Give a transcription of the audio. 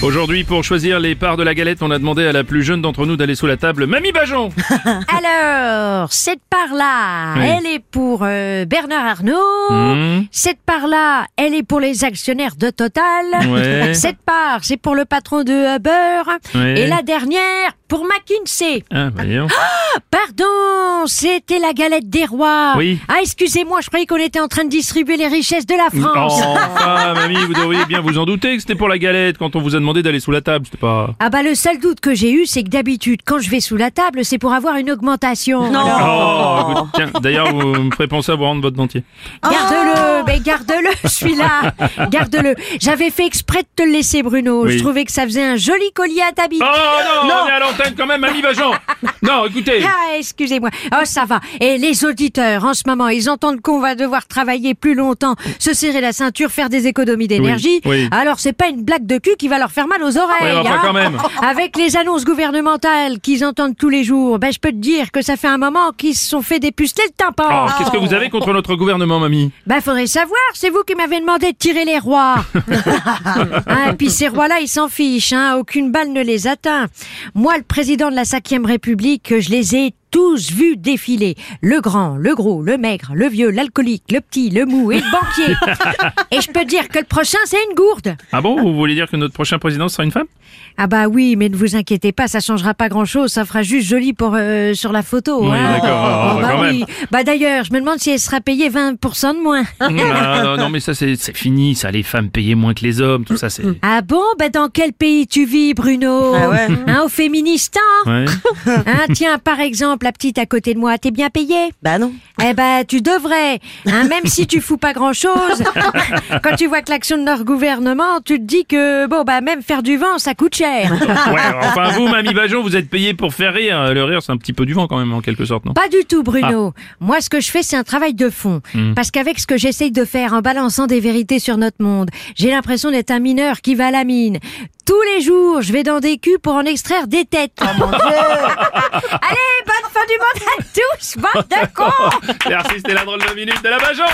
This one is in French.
Aujourd'hui, pour choisir les parts de la galette, on a demandé à la plus jeune d'entre nous d'aller sous la table, Mamie Bajon Alors, cette part-là, Oui. elle est pour euh, Bernard Arnault. Mhm. Cette part-là, elle est pour les actionnaires de Total. Ouais. Cette part, c'est pour le patron de Uber. Ouais. Et la dernière, pour McKinsey. Ah, voyons. Pardon, c'était la galette des rois. Oui. Ah, excusez-moi, je croyais qu'on était en train de distribuer les richesses de la France. Oh, enfin, mamie, vous devriez bien vous en douter que c'était pour la galette quand on vous a demandé d'aller sous la table, c'était pas... Ah bah le seul doute que j'ai eu, c'est que d'habitude, quand je vais sous la table, c'est pour avoir une augmentation. Alors, Oh, écoute, tiens, d'ailleurs, vous me ferez penser à vous rendre votre dentier. Garde-le, mais garde-le, celui-là. Garde-le. J'avais fait exprès de te le laisser, Bruno. Oui. Je trouvais que ça faisait un joli collier à ta bite. Oh non, on est à l'antenne quand même, Mamie Bajon Non, écoutez Ah, excusez-moi. Oh, ça va. Et les auditeurs, en ce moment, ils entendent qu'on va devoir travailler plus longtemps, se serrer la ceinture, faire des économies d'énergie. Oui, oui. Alors, c'est pas une blague de cul qui va leur faire mal aux oreilles. Ouais, hein. quand même. Avec les annonces gouvernementales qu'ils entendent tous les jours, ben, je peux te dire que ça fait un moment qu'ils se sont fait dépuceler le tympan. Oh, Qu'est-ce que vous avez contre notre gouvernement, Mamie? Ben, faudrait savoir, c'est vous qui m'avez demandé de tirer les rois. hein, et puis ces rois-là, ils s'en fichent, hein, aucune balle ne les atteint. Moi, le président de la 5 République, je les ai tous vus défiler. Le grand, le gros, le maigre, le vieux, l'alcoolique, le petit, le mou et le banquier. et je peux dire que le prochain, c'est une gourde. Ah bon, vous voulez dire que notre prochain président sera une femme? Ah bah oui, mais ne vous inquiétez pas, ça changera pas grand-chose, ça fera juste joli pour euh, sur la photo. Oui, hein. d'accord, ah, bah quand oui. Bah d'ailleurs, je me demande si elle sera payée 20% de moins. Ah, non, non, mais ça c'est c'est fini, ça, les femmes payaient moins que les hommes, tout ça c'est... Ah bon? Bah dans quel pays tu vis, Bruno? Hein, au Féministan? Ouais. hein, Tiens, par exemple, la petite à côté de moi, t'es bien payée Bah non. Eh ben, tu devrais. Hein, même si tu fous pas grand-chose, quand tu vois que l'action de leur gouvernement, tu te dis que, bon, bah même faire du vent, ça coûte cher. Ouais, enfin vous, Mamie Bajon, vous êtes payé pour faire rire. Le rire, c'est un petit peu du vent quand même, en quelque sorte, non? Pas du tout, Bruno. Moi, ce que je fais, c'est un travail de fond. Parce qu'avec ce que j'essaye de faire en balançant des vérités sur notre monde, j'ai l'impression d'être un mineur qui va à la mine. Tous les jours, je vais dans des culs pour en extraire des têtes. Allez, bonne du monde à tous, bande de cons Merci, c'était la drôle de minute de la Bajon